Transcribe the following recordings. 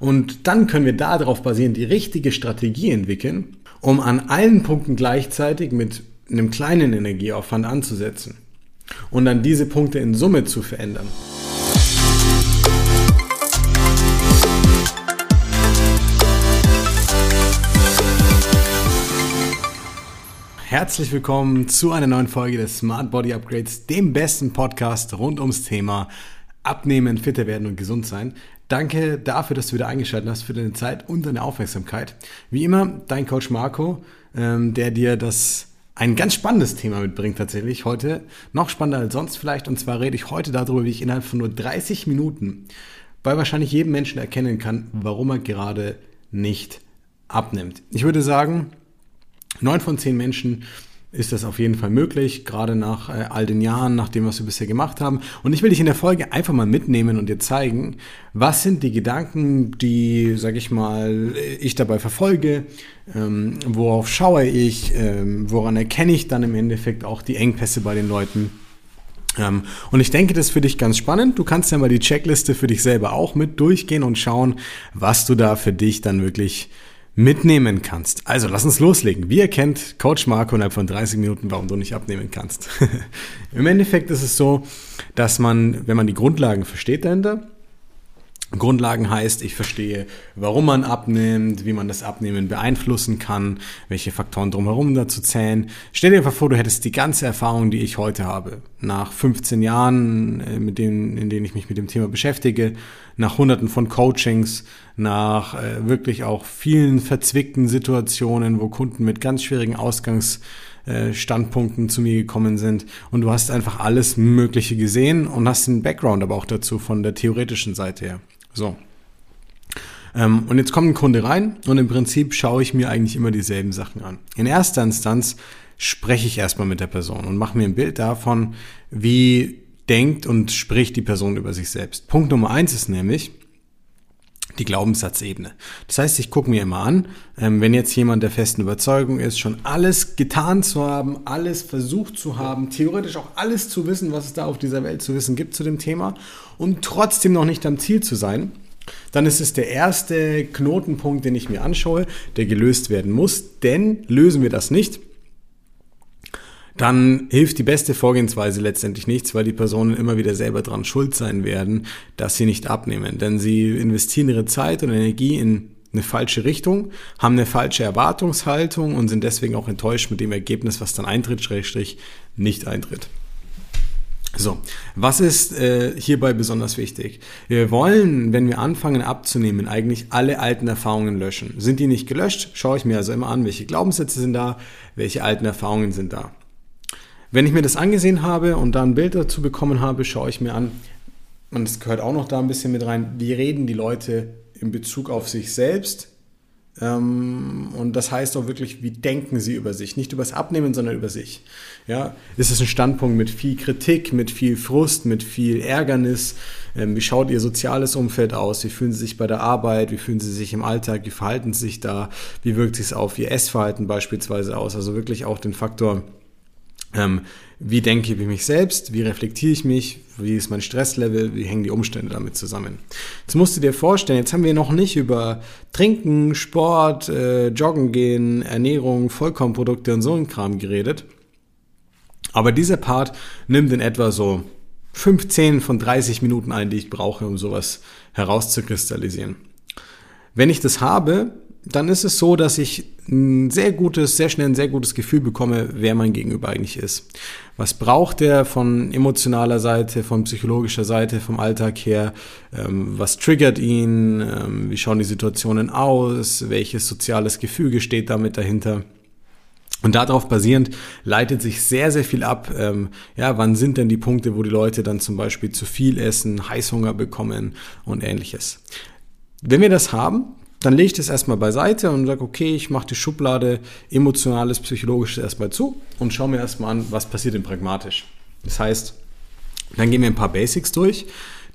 Und dann können wir darauf basierend die richtige Strategie entwickeln, um an allen Punkten gleichzeitig mit einem kleinen Energieaufwand anzusetzen und dann diese Punkte in Summe zu verändern. Herzlich willkommen zu einer neuen Folge des Smart Body Upgrades, dem besten Podcast rund ums Thema Abnehmen, fitter werden und gesund sein. Danke dafür, dass du wieder eingeschaltet hast, für deine Zeit und deine Aufmerksamkeit. Wie immer, dein Coach Marco, ähm, der dir das ein ganz spannendes Thema mitbringt tatsächlich heute. Noch spannender als sonst vielleicht. Und zwar rede ich heute darüber, wie ich innerhalb von nur 30 Minuten bei wahrscheinlich jedem Menschen erkennen kann, warum er gerade nicht abnimmt. Ich würde sagen, neun von zehn Menschen ist das auf jeden Fall möglich, gerade nach äh, all den Jahren, nach dem, was wir bisher gemacht haben. Und ich will dich in der Folge einfach mal mitnehmen und dir zeigen, was sind die Gedanken, die, sag ich mal, ich dabei verfolge, ähm, worauf schaue ich, ähm, woran erkenne ich dann im Endeffekt auch die Engpässe bei den Leuten. Ähm, und ich denke, das ist für dich ganz spannend. Du kannst ja mal die Checkliste für dich selber auch mit durchgehen und schauen, was du da für dich dann wirklich mitnehmen kannst. Also lass uns loslegen. Wie erkennt Coach Marco innerhalb von 30 Minuten, warum du nicht abnehmen kannst? Im Endeffekt ist es so, dass man, wenn man die Grundlagen versteht dahinter, Grundlagen heißt, ich verstehe, warum man abnimmt, wie man das Abnehmen beeinflussen kann, welche Faktoren drumherum dazu zählen. Stell dir einfach vor, du hättest die ganze Erfahrung, die ich heute habe, nach 15 Jahren, äh, mit denen, in denen ich mich mit dem Thema beschäftige, nach hunderten von Coachings, nach äh, wirklich auch vielen verzwickten Situationen, wo Kunden mit ganz schwierigen Ausgangsstandpunkten zu mir gekommen sind und du hast einfach alles Mögliche gesehen und hast einen Background aber auch dazu von der theoretischen Seite her. So. Ähm, und jetzt kommt ein Kunde rein und im Prinzip schaue ich mir eigentlich immer dieselben Sachen an. In erster Instanz spreche ich erstmal mit der Person und mache mir ein Bild davon, wie denkt und spricht die Person über sich selbst. Punkt Nummer eins ist nämlich, die Glaubenssatzebene. Das heißt, ich gucke mir immer an, ähm, wenn jetzt jemand der festen Überzeugung ist, schon alles getan zu haben, alles versucht zu haben, theoretisch auch alles zu wissen, was es da auf dieser Welt zu wissen gibt zu dem Thema und trotzdem noch nicht am Ziel zu sein, dann ist es der erste Knotenpunkt, den ich mir anschaue, der gelöst werden muss. Denn lösen wir das nicht, dann hilft die beste Vorgehensweise letztendlich nichts, weil die Personen immer wieder selber dran schuld sein werden, dass sie nicht abnehmen. Denn sie investieren ihre Zeit und Energie in eine falsche Richtung, haben eine falsche Erwartungshaltung und sind deswegen auch enttäuscht mit dem Ergebnis, was dann eintritt, schrägstrich nicht eintritt. So, was ist äh, hierbei besonders wichtig? Wir wollen, wenn wir anfangen abzunehmen, eigentlich alle alten Erfahrungen löschen. Sind die nicht gelöscht, schaue ich mir also immer an, welche Glaubenssätze sind da, welche alten Erfahrungen sind da. Wenn ich mir das angesehen habe und da ein Bild dazu bekommen habe, schaue ich mir an, und das gehört auch noch da ein bisschen mit rein, wie reden die Leute in Bezug auf sich selbst. Ähm, und das heißt auch wirklich, wie denken sie über sich? Nicht über das Abnehmen, sondern über sich. Ja, ist es ein Standpunkt mit viel Kritik, mit viel Frust, mit viel Ärgernis? Ähm, wie schaut ihr soziales Umfeld aus? Wie fühlen sie sich bei der Arbeit? Wie fühlen sie sich im Alltag? Wie verhalten sie sich da? Wie wirkt sich es auf ihr Essverhalten beispielsweise aus? Also wirklich auch den Faktor, ähm, wie denke ich mich selbst? Wie reflektiere ich mich? Wie ist mein Stresslevel? Wie hängen die Umstände damit zusammen? Jetzt musst du dir vorstellen, jetzt haben wir noch nicht über Trinken, Sport, äh, Joggen gehen, Ernährung, Vollkornprodukte und so ein Kram geredet. Aber dieser Part nimmt in etwa so 15 von 30 Minuten ein, die ich brauche, um sowas herauszukristallisieren. Wenn ich das habe, dann ist es so, dass ich ein sehr gutes, sehr schnell ein sehr gutes Gefühl bekomme, wer mein Gegenüber eigentlich ist. Was braucht er von emotionaler Seite, von psychologischer Seite, vom Alltag her? Ähm, was triggert ihn? Ähm, wie schauen die Situationen aus? Welches soziales Gefüge steht damit dahinter? Und darauf basierend leitet sich sehr, sehr viel ab. Ähm, ja, wann sind denn die Punkte, wo die Leute dann zum Beispiel zu viel essen, Heißhunger bekommen und ähnliches. Wenn wir das haben, dann lege ich das erstmal beiseite und sage, okay, ich mache die Schublade emotionales, psychologisches erstmal zu und schaue mir erstmal an, was passiert denn pragmatisch. Das heißt, dann gehen wir ein paar Basics durch,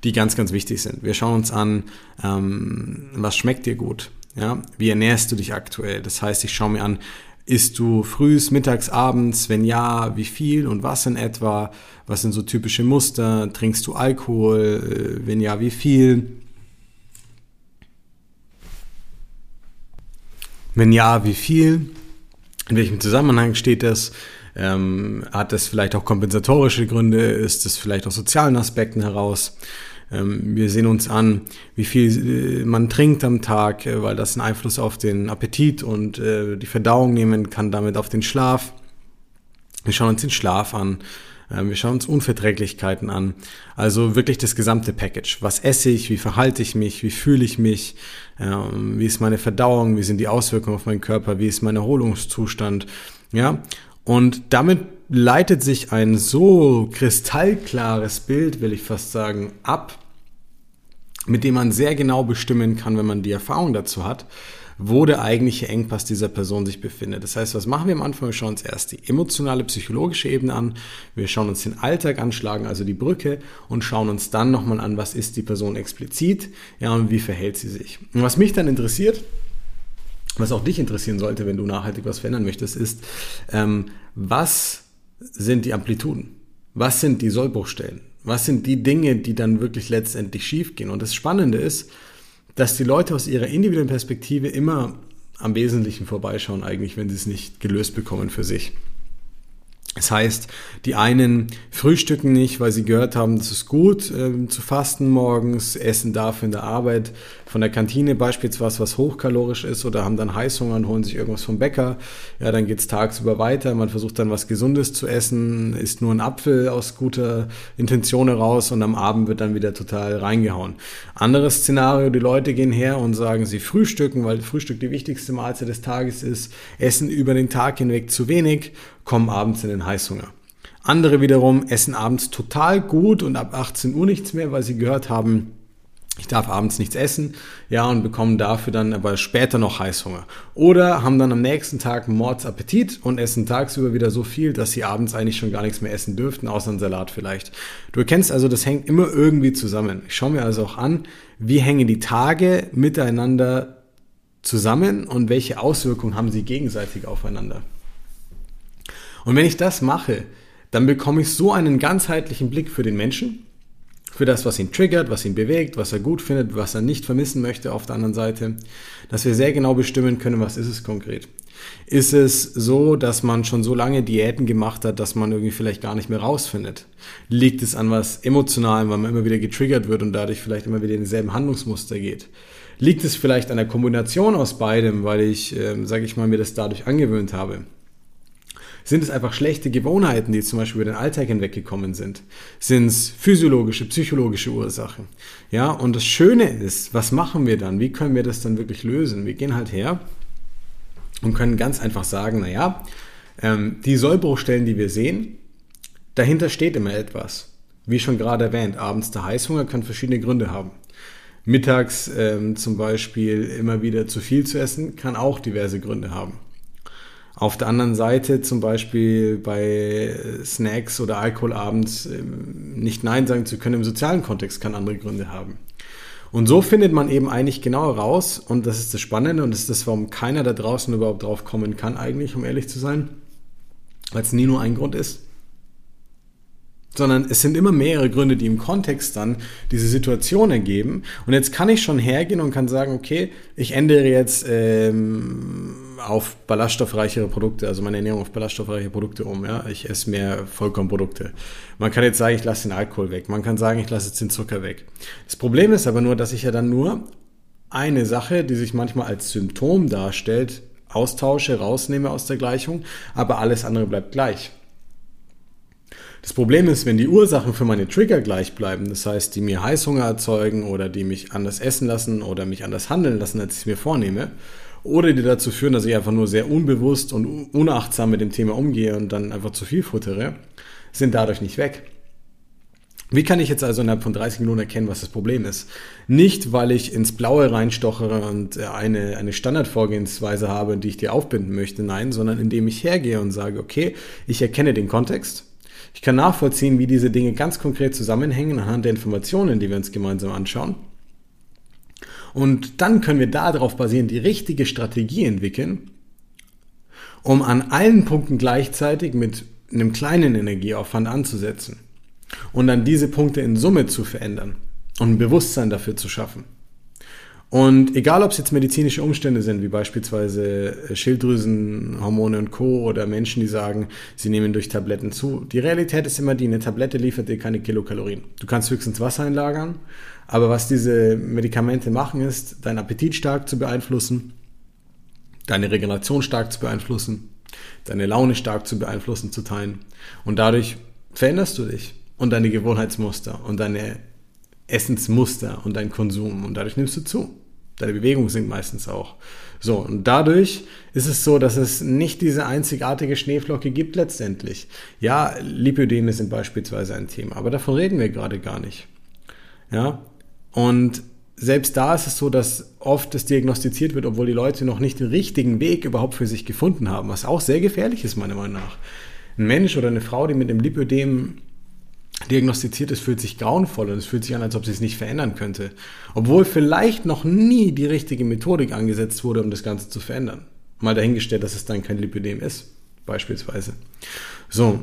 die ganz, ganz wichtig sind. Wir schauen uns an, ähm, was schmeckt dir gut? Ja? Wie ernährst du dich aktuell? Das heißt, ich schaue mir an, isst du frühs, mittags, abends? Wenn ja, wie viel und was in etwa? Was sind so typische Muster? Trinkst du Alkohol? Äh, wenn ja, wie viel? Wenn ja, wie viel? In welchem Zusammenhang steht das? Ähm, hat das vielleicht auch kompensatorische Gründe? Ist es vielleicht aus sozialen Aspekten heraus? Ähm, wir sehen uns an, wie viel äh, man trinkt am Tag, äh, weil das einen Einfluss auf den Appetit und äh, die Verdauung nehmen kann, damit auf den Schlaf. Wir schauen uns den Schlaf an. Ähm, wir schauen uns Unverträglichkeiten an. Also wirklich das gesamte Package. Was esse ich? Wie verhalte ich mich? Wie fühle ich mich? Ähm, wie ist meine Verdauung? Wie sind die Auswirkungen auf meinen Körper? Wie ist mein Erholungszustand? Ja. Und damit leitet sich ein so kristallklares Bild, will ich fast sagen, ab, mit dem man sehr genau bestimmen kann, wenn man die Erfahrung dazu hat, wo der eigentliche Engpass dieser Person sich befindet. Das heißt, was machen wir am Anfang? Wir schauen uns erst die emotionale, psychologische Ebene an. Wir schauen uns den Alltag anschlagen, also die Brücke, und schauen uns dann nochmal an, was ist die Person explizit, ja, und wie verhält sie sich. Und was mich dann interessiert, was auch dich interessieren sollte, wenn du nachhaltig was verändern möchtest, ist, ähm, was sind die Amplituden? Was sind die Sollbruchstellen? Was sind die Dinge, die dann wirklich letztendlich schiefgehen? Und das Spannende ist, dass die Leute aus ihrer individuellen Perspektive immer am Wesentlichen vorbeischauen, eigentlich, wenn sie es nicht gelöst bekommen für sich. Das heißt, die einen frühstücken nicht, weil sie gehört haben, es ist gut äh, zu fasten morgens, essen dafür in der Arbeit von der Kantine beispielsweise was hochkalorisch ist oder haben dann Heißhunger und holen sich irgendwas vom Bäcker. Ja, dann geht's tagsüber weiter, man versucht dann was Gesundes zu essen, isst nur ein Apfel aus guter Intention heraus und am Abend wird dann wieder total reingehauen. Anderes Szenario, die Leute gehen her und sagen, sie frühstücken, weil Frühstück die wichtigste Mahlzeit des Tages ist, essen über den Tag hinweg zu wenig kommen abends in den Heißhunger. Andere wiederum essen abends total gut und ab 18 Uhr nichts mehr, weil sie gehört haben, ich darf abends nichts essen, ja, und bekommen dafür dann aber später noch Heißhunger. Oder haben dann am nächsten Tag Mordsappetit und essen tagsüber wieder so viel, dass sie abends eigentlich schon gar nichts mehr essen dürften, außer einen Salat vielleicht. Du erkennst also, das hängt immer irgendwie zusammen. Ich schaue mir also auch an, wie hängen die Tage miteinander zusammen und welche Auswirkungen haben sie gegenseitig aufeinander. Und wenn ich das mache, dann bekomme ich so einen ganzheitlichen Blick für den Menschen, für das, was ihn triggert, was ihn bewegt, was er gut findet, was er nicht vermissen möchte auf der anderen Seite, dass wir sehr genau bestimmen können, was ist es konkret. Ist es so, dass man schon so lange Diäten gemacht hat, dass man irgendwie vielleicht gar nicht mehr rausfindet? Liegt es an was Emotionalem, weil man immer wieder getriggert wird und dadurch vielleicht immer wieder in dieselben Handlungsmuster geht? Liegt es vielleicht an der Kombination aus beidem, weil ich, äh, sage ich mal, mir das dadurch angewöhnt habe? Sind es einfach schlechte Gewohnheiten, die zum Beispiel über den Alltag hinweggekommen sind? Sind es physiologische, psychologische Ursachen? Ja, und das Schöne ist, was machen wir dann? Wie können wir das dann wirklich lösen? Wir gehen halt her und können ganz einfach sagen, naja, ähm, die Sollbruchstellen, die wir sehen, dahinter steht immer etwas. Wie schon gerade erwähnt, abends der Heißhunger kann verschiedene Gründe haben. Mittags ähm, zum Beispiel immer wieder zu viel zu essen, kann auch diverse Gründe haben. Auf der anderen Seite zum Beispiel bei Snacks oder Alkohol abends ähm, nicht Nein sagen zu können im sozialen Kontext kann andere Gründe haben. Und so findet man eben eigentlich genau raus, und das ist das Spannende und das ist das, warum keiner da draußen überhaupt drauf kommen kann, eigentlich, um ehrlich zu sein, weil es nie nur ein Grund ist sondern es sind immer mehrere Gründe, die im Kontext dann diese Situation ergeben. Und jetzt kann ich schon hergehen und kann sagen, okay, ich ändere jetzt ähm, auf ballaststoffreichere Produkte, also meine Ernährung auf ballaststoffreiche Produkte um. Ja? Ich esse mehr Vollkornprodukte. Man kann jetzt sagen, ich lasse den Alkohol weg. Man kann sagen, ich lasse jetzt den Zucker weg. Das Problem ist aber nur, dass ich ja dann nur eine Sache, die sich manchmal als Symptom darstellt, austausche, rausnehme aus der Gleichung, aber alles andere bleibt gleich. Das Problem ist, wenn die Ursachen für meine Trigger gleich bleiben, das heißt, die mir Heißhunger erzeugen oder die mich anders essen lassen oder mich anders handeln lassen, als ich es mir vornehme, oder die dazu führen, dass ich einfach nur sehr unbewusst und unachtsam mit dem Thema umgehe und dann einfach zu viel futtere, sind dadurch nicht weg. Wie kann ich jetzt also innerhalb von 30 Minuten erkennen, was das Problem ist? Nicht, weil ich ins Blaue reinstochere und eine, eine Standardvorgehensweise habe, die ich dir aufbinden möchte, nein, sondern indem ich hergehe und sage, okay, ich erkenne den Kontext, ich kann nachvollziehen, wie diese Dinge ganz konkret zusammenhängen anhand der Informationen, die wir uns gemeinsam anschauen. Und dann können wir darauf basierend die richtige Strategie entwickeln, um an allen Punkten gleichzeitig mit einem kleinen Energieaufwand anzusetzen und dann diese Punkte in Summe zu verändern und ein Bewusstsein dafür zu schaffen. Und egal, ob es jetzt medizinische Umstände sind, wie beispielsweise äh, Schilddrüsenhormone und Co. oder Menschen, die sagen, sie nehmen durch Tabletten zu. Die Realität ist immer die, eine Tablette liefert dir keine Kilokalorien. Du kannst höchstens Wasser einlagern, aber was diese Medikamente machen, ist, deinen Appetit stark zu beeinflussen, deine Regeneration stark zu beeinflussen, deine Laune stark zu beeinflussen, zu teilen. Und dadurch veränderst du dich und deine Gewohnheitsmuster und deine Essensmuster und dein Konsum und dadurch nimmst du zu. Deine Bewegung sinkt meistens auch. So, und dadurch ist es so, dass es nicht diese einzigartige Schneeflocke gibt letztendlich. Ja, Lipödeme sind beispielsweise ein Thema, aber davon reden wir gerade gar nicht. Ja, und selbst da ist es so, dass oft es diagnostiziert wird, obwohl die Leute noch nicht den richtigen Weg überhaupt für sich gefunden haben, was auch sehr gefährlich ist, meiner Meinung nach. Ein Mensch oder eine Frau, die mit einem Lipödem diagnostiziert ist, fühlt sich grauenvoll und es fühlt sich an, als ob sie es nicht verändern könnte. Obwohl vielleicht noch nie die richtige Methodik angesetzt wurde, um das Ganze zu verändern. Mal dahingestellt, dass es dann kein Lipödem ist, beispielsweise. So.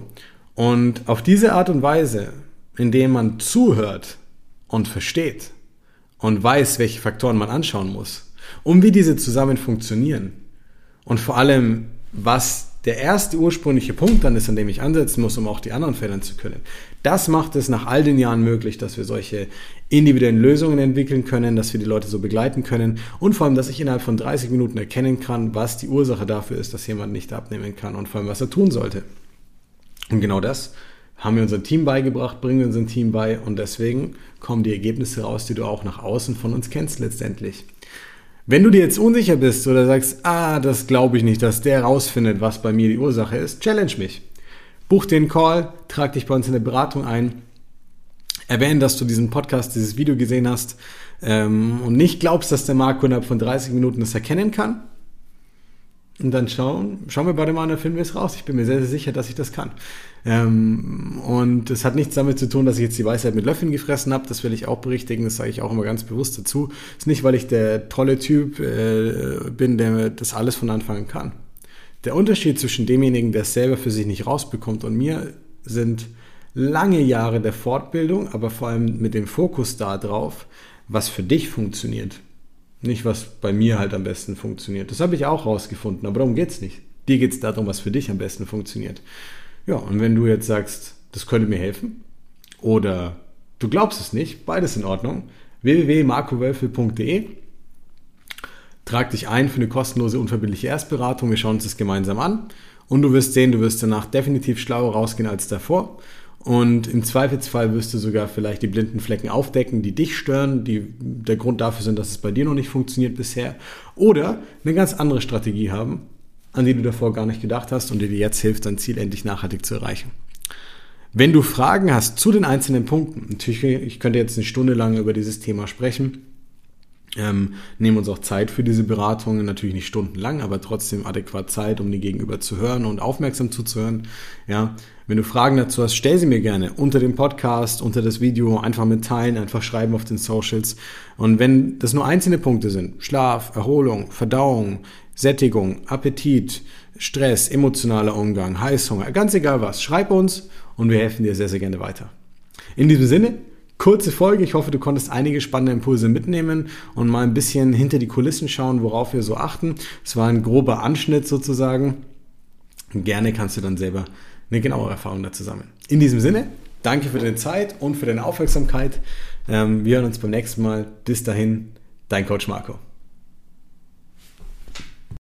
Und auf diese Art und Weise, indem man zuhört und versteht und weiß, welche Faktoren man anschauen muss, um wie diese zusammen funktionieren und vor allem, was der erste ursprüngliche Punkt dann ist, an dem ich ansetzen muss, um auch die anderen verändern zu können. Das macht es nach all den Jahren möglich, dass wir solche individuellen Lösungen entwickeln können, dass wir die Leute so begleiten können und vor allem, dass ich innerhalb von 30 Minuten erkennen kann, was die Ursache dafür ist, dass jemand nicht abnehmen kann und vor allem, was er tun sollte. Und genau das haben wir unserem Team beigebracht, bringen wir unserem Team bei und deswegen kommen die Ergebnisse raus, die du auch nach außen von uns kennst letztendlich. Wenn du dir jetzt unsicher bist oder sagst, ah, das glaube ich nicht, dass der rausfindet, was bei mir die Ursache ist, challenge mich. Buch den Call, trag dich bei uns in eine Beratung ein, erwähne, dass du diesen Podcast, dieses Video gesehen hast ähm, und nicht glaubst, dass der Marco innerhalb von 30 Minuten das erkennen kann. Und dann schauen, schauen wir beide mal und dann finden wir es raus. Ich bin mir sehr, sehr sicher, dass ich das kann. Ähm, und es hat nichts damit zu tun, dass ich jetzt die Weisheit mit Löffeln gefressen habe. Das will ich auch berichtigen. Das sage ich auch immer ganz bewusst dazu. Es ist nicht, weil ich der tolle Typ äh, bin, der das alles von Anfang an kann. Der Unterschied zwischen demjenigen, der es selber für sich nicht rausbekommt und mir sind lange Jahre der Fortbildung, aber vor allem mit dem Fokus darauf, was für dich funktioniert. Nicht, was bei mir halt am besten funktioniert. Das habe ich auch rausgefunden, aber darum geht es nicht. Dir geht es darum, was für dich am besten funktioniert. Ja, und wenn du jetzt sagst, das könnte mir helfen, oder du glaubst es nicht, beides in Ordnung, www.markowölfel.de Trag dich ein für eine kostenlose, unverbindliche Erstberatung. Wir schauen uns das gemeinsam an. Und du wirst sehen, du wirst danach definitiv schlauer rausgehen als davor. Und im Zweifelsfall wirst du sogar vielleicht die blinden Flecken aufdecken, die dich stören, die der Grund dafür sind, dass es bei dir noch nicht funktioniert bisher. Oder eine ganz andere Strategie haben, an die du davor gar nicht gedacht hast und die dir jetzt hilft, dein Ziel endlich nachhaltig zu erreichen. Wenn du Fragen hast zu den einzelnen Punkten, natürlich, ich könnte jetzt eine Stunde lang über dieses Thema sprechen, ähm, nehmen uns auch Zeit für diese Beratungen, natürlich nicht stundenlang, aber trotzdem adäquat Zeit, um die Gegenüber zu hören und aufmerksam zuzuhören. Ja, wenn du Fragen dazu hast, stell sie mir gerne unter dem Podcast, unter das Video, einfach mitteilen, einfach schreiben auf den Socials. Und wenn das nur einzelne Punkte sind, Schlaf, Erholung, Verdauung, Sättigung, Appetit, Stress, emotionaler Umgang, Heißhunger, ganz egal was, schreib uns und wir helfen dir sehr, sehr gerne weiter. In diesem Sinne, kurze Folge. Ich hoffe, du konntest einige spannende Impulse mitnehmen und mal ein bisschen hinter die Kulissen schauen, worauf wir so achten. Es war ein grober Anschnitt sozusagen. Gerne kannst du dann selber eine genauere Erfahrung dazu sammeln. In diesem Sinne, danke für deine Zeit und für deine Aufmerksamkeit. Ähm, wir hören uns beim nächsten Mal. Bis dahin, dein Coach Marco.